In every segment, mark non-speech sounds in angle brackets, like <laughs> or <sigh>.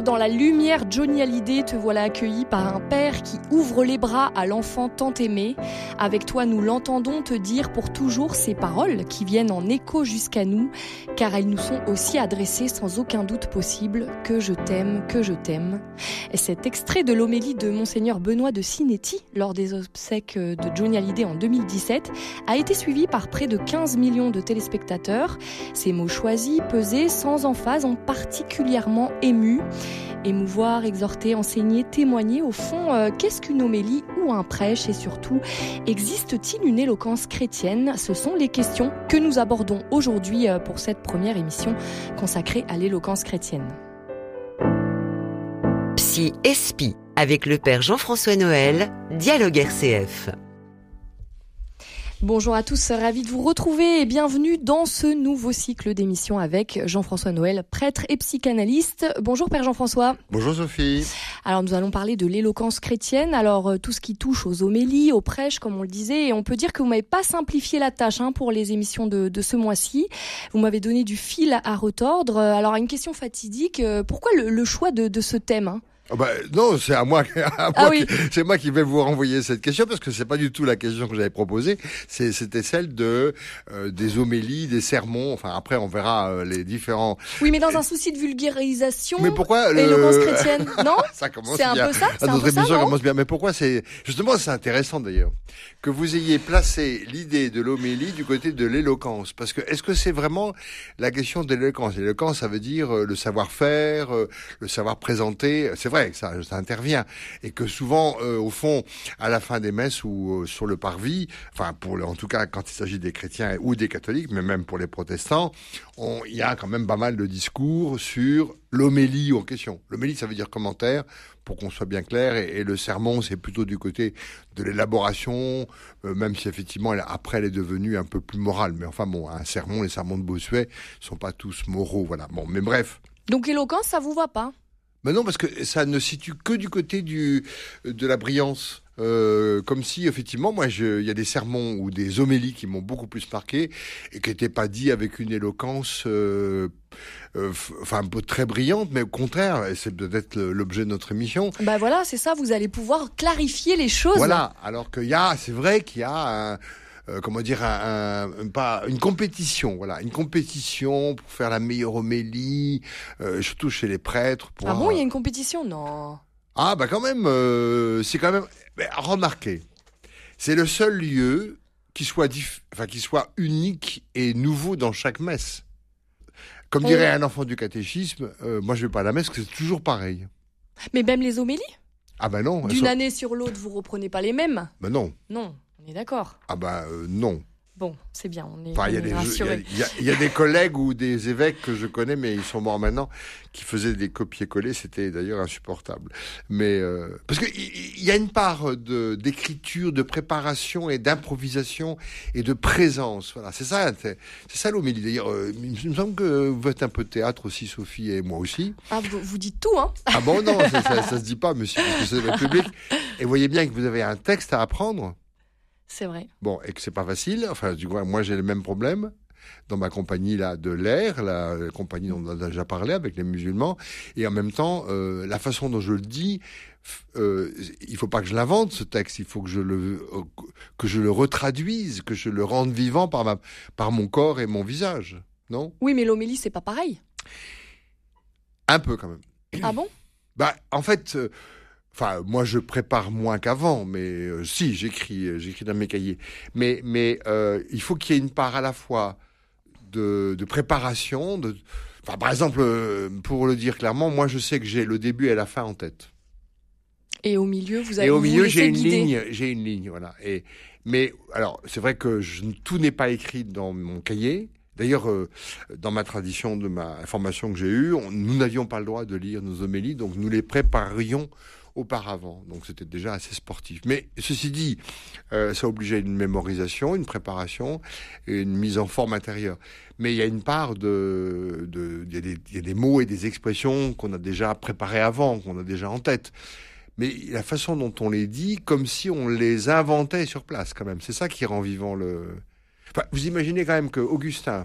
Dans la lumière, Johnny Hallyday, te voilà accueilli par un père qui ouvre les bras à l'enfant tant aimé. Avec toi, nous l'entendons te dire pour toujours ces paroles qui viennent en écho jusqu'à nous, car elles nous sont aussi adressées sans aucun doute possible que je t'aime, que je t'aime. Et cet extrait de l'homélie de Monseigneur Benoît de Sinetti lors des obsèques de Johnny Hallyday en 2017 a été suivi par près de 15 millions de téléspectateurs. Ces mots choisis, pesés, sans emphase, ont particulièrement ému. Émouvoir, exhorter, enseigner, témoigner, au fond, euh, qu'est-ce qu'une homélie ou un prêche? Et surtout, existe-t-il une éloquence chrétienne? Ce sont les questions que nous abordons aujourd'hui euh, pour cette première émission consacrée à l'éloquence chrétienne. Psy Espi avec le Père Jean-François Noël, Dialogue RCF. Bonjour à tous, ravi de vous retrouver et bienvenue dans ce nouveau cycle d'émissions avec Jean-François Noël, prêtre et psychanalyste. Bonjour Père Jean-François. Bonjour Sophie. Alors nous allons parler de l'éloquence chrétienne, alors euh, tout ce qui touche aux homélies, aux prêches comme on le disait, et on peut dire que vous m'avez pas simplifié la tâche hein, pour les émissions de, de ce mois-ci. Vous m'avez donné du fil à retordre. Alors une question fatidique, euh, pourquoi le, le choix de, de ce thème hein? Oh bah, non, c'est à moi, <laughs> à Ah moi oui. c'est moi qui vais vous renvoyer cette question parce que c'est pas du tout la question que j'avais proposée. C'était celle de euh, des homélies, des sermons. Enfin, après, on verra euh, les différents. Oui, mais dans un souci de vulgarisation, Mais pourquoi le l'éloquence <laughs> chrétienne, non <laughs> Ça commence C'est un peu ça C'est Ah, un notre peu ça, émission non commence bien. Mais pourquoi c'est justement c'est intéressant d'ailleurs que vous ayez placé l'idée de l'homélie du côté de l'éloquence parce que est-ce que c'est vraiment la question de l'éloquence? L'éloquence, ça veut dire euh, le savoir-faire, euh, le savoir présenter. C'est vrai que ça, intervient et que souvent, euh, au fond, à la fin des messes ou euh, sur le parvis, enfin pour en tout cas quand il s'agit des chrétiens ou des catholiques, mais même pour les protestants, il y a quand même pas mal de discours sur l'homélie en question. L'homélie, ça veut dire commentaire, pour qu'on soit bien clair, et, le sermon, c'est plutôt du côté de l'élaboration, euh, même si effectivement, après, elle est devenue un peu plus morale. Mais enfin bon, un sermon, les sermons de Bossuet sont pas tous moraux, voilà. Bon, mais bref. Donc l'éloquence, ça vous va pas? Mais non, parce que ça ne situe que du côté du de la brillance. Euh, comme si effectivement, moi, il y a des sermons ou des homélies qui m'ont beaucoup plus marqué et qui n'étaient pas dits avec une éloquence, euh, euh, enfin un peu très brillante, mais au contraire, et c'est peut-être l'objet de notre émission. Bah voilà, c'est ça, vous allez pouvoir clarifier les choses. Voilà. Alors qu'il y a, c'est vrai qu'il y a un, euh, comment dire, un, un- un- pas une compétition, voilà, une compétition pour faire la meilleure homélie, euh, surtout chez les prêtres. Pour Ah bon, il y a une compétition Non? Ah bah quand même, euh, c'est quand même. remarquez, c'est le seul lieu qui soit, dif- enfin qui soit unique et nouveau dans chaque messe. Comme dirait un enfant du catéchisme, moi je vais pas à la messe, que c'est toujours pareil. Mais même les homélies? Ah bah non, D'une sont- année sur l'autre, vous reprenez pas les mêmes? Bah non, Non, on est d'accord. ah bah euh, non. Bon, c'est bien, on est, Enfin, il y, a est des- y rassurés. il y y a collègues ou des évêques que je connais, mais ils sont morts maintenant, qui faisaient des copier-coller. C'était d'ailleurs insupportable. Mais euh, parce que il il y a une part de d'écriture, de préparation et d'improvisation et de présence. Voilà, c'est ça, c'est ça l'homélie. D'ailleurs, euh, il me semble que vous faites un peu de théâtre aussi, Sophie et moi aussi. Ah, vous, vous dites tout, hein Ah bon, non, ça, ça, ça <laughs> se dit pas, monsieur, parce que c'est le public. Et voyez bien que vous avez un texte à apprendre. C'est vrai. Bon, et que c'est pas facile. Enfin, du coup, moi, j'ai le même problème dans ma compagnie là de l'air, la, la compagnie dont on a déjà parlé avec les musulmans, et en même temps, euh, la façon dont je le dis, euh, il faut pas que je l'invente ce texte, il faut que je le euh, que je le retraduise, que je le rende vivant par ma par mon corps et mon visage, non? Oui, mais l'homélie, c'est pas pareil. Un peu quand même. Ah bon? Bah, en fait, euh, enfin, moi, je prépare moins qu'avant, mais euh, si, j'écris, euh, j'écris dans mes cahiers. Mais, mais euh, il faut qu'il y ait une part à la fois de, de préparation. De, enfin, par exemple, euh, pour le dire clairement, moi, je sais que j'ai le début et la fin en tête. Et au milieu, vous avez Et au milieu, j'ai une ligne, j'ai une ligne, voilà. Et mais alors, c'est vrai que je, tout n'est pas écrit dans mon cahier. D'ailleurs, euh, dans ma tradition de ma formation que j'ai eue, on- nous n'avions pas le droit de lire nos homélies, donc nous les préparions auparavant. Donc c'était déjà assez sportif. Mais ceci dit, euh, ça obligeait une mémorisation, une préparation et une mise en forme intérieure. Mais il y a une part de, de il y a des, il y a des mots et des expressions qu'on a déjà préparés avant, qu'on a déjà en tête. Mais la façon dont on les dit, comme si on les inventait sur place, quand même. C'est ça qui rend vivant le. Enfin, vous imaginez quand même que Augustin,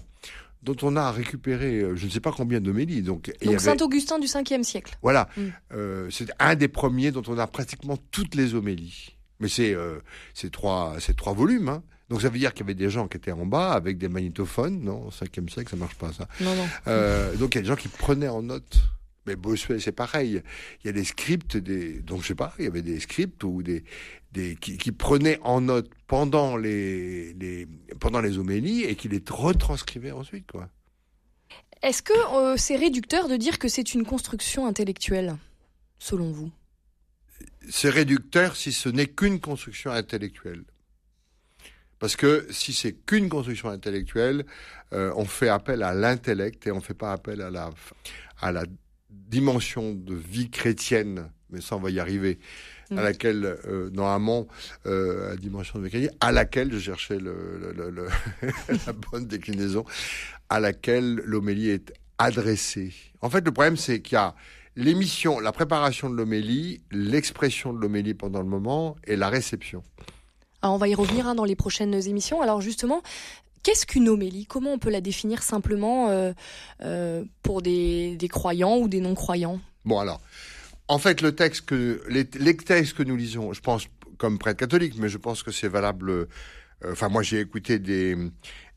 dont on a récupéré euh, je ne sais pas combien d'homélies. Donc, donc Saint-Augustin du 5e siècle. Voilà, mm. euh, c'est un des premiers dont on a pratiquement toutes les homélies. Mais c'est euh, trois, trois volumes. Hein. Donc ça veut dire qu'il y avait des gens qui étaient en bas avec des magnétophones. Non, au 5e siècle, ça marche pas ça. Non, non. Euh, donc il y a des gens qui prenaient en note. Mais Bossuet, c'est pareil. Il y a des scripts, des, donc je sais pas, il y avait des scripts ou des, des qui, qui prenaient en note pendant les, les, pendant les homélies et qui les retranscrivaient ensuite, quoi. Est-ce que euh, c'est réducteur de dire que c'est une construction intellectuelle, selon vous? C'est réducteur si ce n'est qu'une construction intellectuelle. Parce que si c'est qu'une construction intellectuelle, euh, on fait appel à l'intellect et on ne fait pas appel à la, à la dimension de vie chrétienne, mais ça on va y arriver, à laquelle, euh, normalement, euh, la dimension de vie chrétienne, à laquelle, je cherchais le, le, le, <laughs> la bonne déclinaison, à laquelle l'homélie est adressée. En fait, le problème, c'est qu'il y a l'émission, la préparation de l'homélie, l'expression de l'homélie pendant le moment et la réception. Ah, on va y revenir hein, dans les prochaines émissions. Alors justement, Qu'est-ce qu'une homélie? Comment on peut la définir simplement euh, euh, pour des, croyants ou des non-croyants? Bon alors, en fait, le texte que les, textes que nous lisons, je pense comme prêtre catholique, mais je pense que c'est valable. Euh, enfin, moi, j'ai écouté des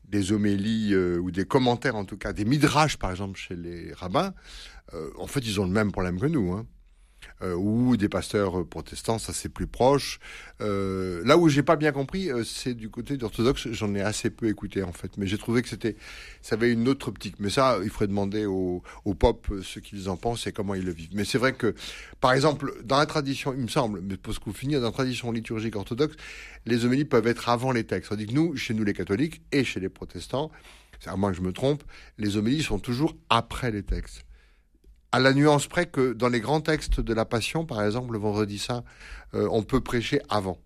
des homélies ou des commentaires, en tout cas des midrash, par exemple, chez les rabbins. en fait, ils ont le même problème que nous. Hein. Euh, ou des pasteurs protestants, ça c'est plus proche. Euh, là où j'ai pas bien compris, euh, c'est du côté d'orthodoxe. J'en ai assez peu écouté en fait, mais j'ai trouvé que c'était, ça avait une autre optique. Mais ça, il faudrait demander aux, aux pop ce qu'ils en pensent et comment ils le vivent. Mais c'est vrai que, par exemple, dans la tradition, il me semble, mais pour ce qu'on finit, dans la tradition liturgique orthodoxe, les homélies peuvent être avant les textes. On dit que nous, chez nous les catholiques et chez les protestants, à moins que je me trompe, les homélies sont toujours après les textes à la nuance près que dans les grands textes de la Passion, par exemple, le Vendredi Saint, euh, on peut prêcher avant,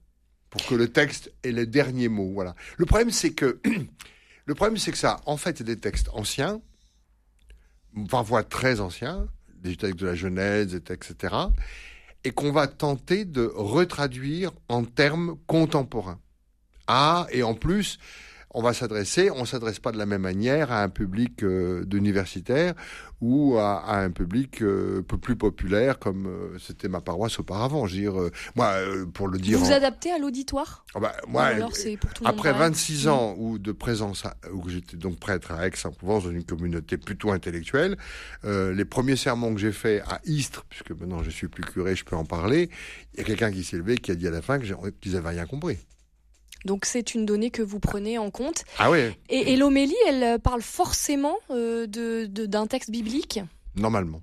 pour que le texte ait les derniers mots. Voilà. Le problème, c'est que <clears throat> le problème, c'est que ça, en fait, des textes anciens, parfois très anciens, des textes de la Genèse, etc., et qu'on va tenter de retraduire en termes contemporains. Ah, et en plus, on va s'adresser, on s'adresse pas de la même manière à un public euh, d'universitaires ou à, un public euh, un peu plus populaire comme euh, c'était ma paroisse auparavant. Je veux dire, moi, pour le dire. Vous vous adaptez à l'auditoire? Ah bah, Moi, après 26 ans où de présence, où j'étais donc prêtre à Aix-en-Provence dans une communauté plutôt intellectuelle, les premiers sermons que j'ai faits à Istres, puisque maintenant je suis plus curé, je peux en parler, il y a quelqu'un qui s'est levé qui a dit à la fin qu'ils n'avaient rien compris. Donc c'est une donnée que vous prenez en compte. Ah oui. Et, l'homélie, elle euh, parle forcément euh, de, d'un texte biblique? Normalement.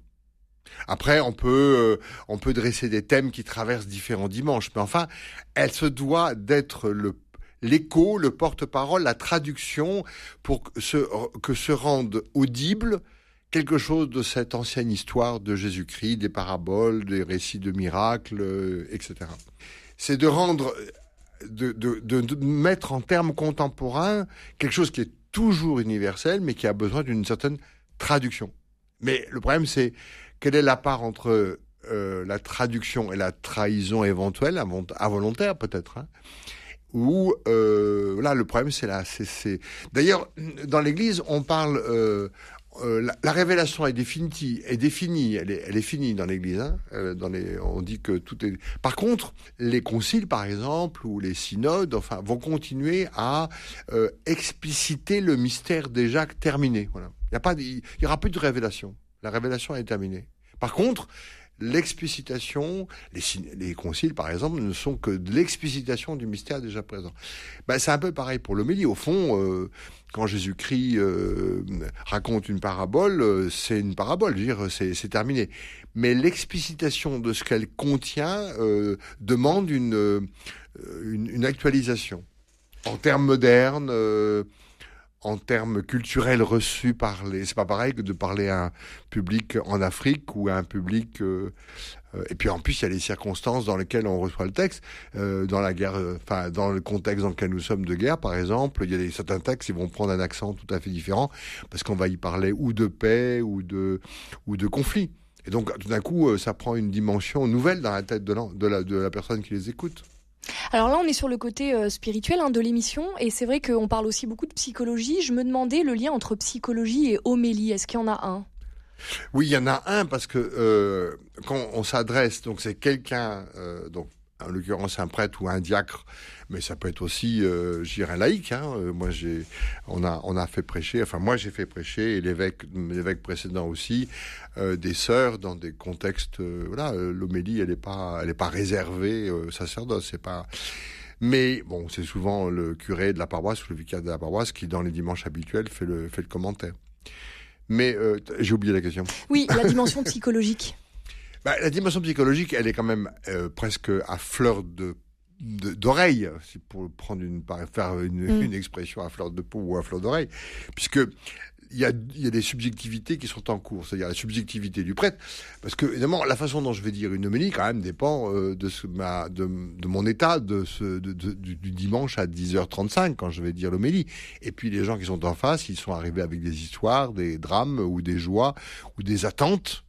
Après, on peut, euh, on peut dresser des thèmes qui traversent différents dimanches, mais enfin, elle se doit d'être le l'écho, le porte-parole, la traduction pour que se, que se rende audible quelque chose de cette ancienne histoire de Jésus-Christ, des paraboles, des récits de miracles, etc. C'est de rendre de, de, mettre en termes contemporains quelque chose qui est toujours universel, mais qui a besoin d'une certaine traduction. Mais le problème, c'est quelle est la part entre euh, la traduction et la trahison éventuelle, involontaire peut-être, hein, ou euh, là le problème c'est là, c'est d'ailleurs dans l'Église on parle euh, euh, la, révélation est définie, est définie, elle est, elle est finie dans l'Église. Hein euh, dans les, on dit que tout est. Par contre, les conciles, par exemple, ou les synodes, enfin, vont continuer à euh, expliciter le mystère déjà terminé. Voilà. Il y a pas, il y aura plus de révélation. La révélation est terminée. Par contre, l'explicitation, les, les, conciles par exemple, ne sont que de l'explicitation du mystère déjà présent. Ben, c'est un peu pareil pour l'homélie. Au fond, euh, quand Jésus-Christ euh, raconte une parabole, euh, c'est une parabole, c'est terminé. Mais l'explicitation de ce qu'elle contient demande une, une, actualisation. En termes modernes, en termes culturels reçus par les. C'est pas pareil que de parler à un public en Afrique ou à un public. Euh, euh, et puis en plus, il y a les circonstances dans lesquelles on reçoit le texte. Euh, dans la guerre, enfin dans le contexte dans lequel nous sommes de guerre, par exemple, il y a des, certains textes qui vont prendre un accent tout à fait différent parce qu'on va y parler ou de paix ou de ou de conflit. Et donc tout d'un coup, ça prend une dimension nouvelle dans la tête de la, de la personne qui les écoute. Alors là, on est sur le côté euh, spirituel hein, de l'émission, et c'est vrai qu'on parle aussi beaucoup de psychologie. Je me demandais le lien entre psychologie et homélie. Est-ce qu'il y en a un? Oui, il y en a un parce que euh, quand on s'adresse, donc c'est quelqu'un, euh, donc en l'occurrence un prêtre ou un diacre, mais ça peut être aussi, euh, je dirais, un laïc. Hein. Euh, moi, j'ai, on a, on a fait prêcher, enfin moi j'ai fait prêcher, et l'évêque, l'évêque précédent aussi, euh, des sœurs dans des contextes, euh, voilà, l'homélie, elle n'est pas, elle est pas réservée au sacerdoce, c'est pas. Mais bon, c'est souvent le curé de la paroisse ou le vicaire de la paroisse qui, dans les dimanches habituels, fait le, fait le commentaire. Mais j'ai oublié la question. Oui, la dimension psychologique. Bah, la dimension psychologique, elle est quand même euh, presque à fleur de d'oreille, si pour prendre une faire une, Mm. une expression à fleur de peau ou à fleur d'oreille, puisque il y a, il y a des subjectivités qui sont en cours, c'est-à-dire la subjectivité du prêtre, parce que évidemment la façon dont je vais dire une homélie quand même dépend euh, de, ce, ma, de, de mon état de ce, de, de- du, du dimanche à 10h35 quand je vais dire l'homélie. Et puis les gens qui sont en face, ils sont arrivés avec des histoires, des drames ou des joies ou des attentes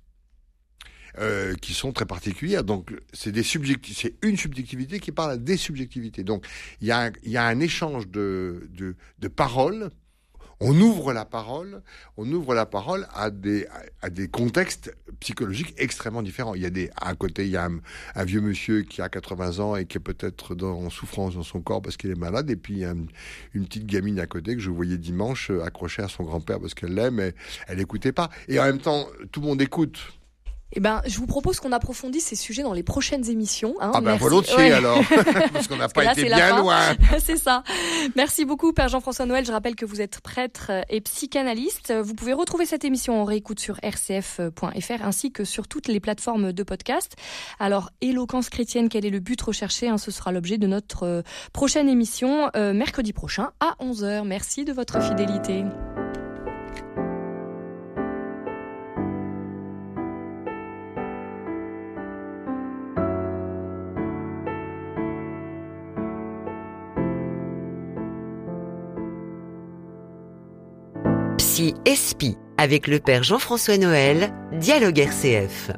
euh, qui sont très particulières. Donc, c'est des c'est une subjectivité qui parle à des subjectivités. Donc, il y a y a un échange de, de, de paroles. On ouvre la parole, on ouvre la parole à des, à, des contextes psychologiques extrêmement différents. Il y a des, à côté, il y a un, vieux monsieur qui a 80 ans et qui est peut-être en souffrance dans son corps parce qu'il est malade. Et puis, il y a un- une petite gamine à côté que je voyais dimanche euh, accrochée à son grand-père parce qu'elle l'aime et elle écoutait pas. Et en même temps, tout le monde écoute. Eh ben, je vous propose qu'on approfondisse ces sujets dans les prochaines émissions. hein. Ah ben Merci. volontiers Ouais. alors, <laughs> parce qu'on n'a pas là, été bien loin. <laughs> C'est ça. Merci beaucoup, Père Jean-François Noël. Je rappelle que vous êtes prêtre et psychanalyste. Vous pouvez retrouver cette émission en réécoute sur rcf.fr ainsi que sur toutes les plateformes de podcast. Alors, éloquence chrétienne, quel est le but recherché hein, Ce sera l'objet de notre euh, prochaine émission euh, mercredi prochain à 11h. Merci de votre fidélité. Avec le père Jean-François Noël, Dialogue RCF.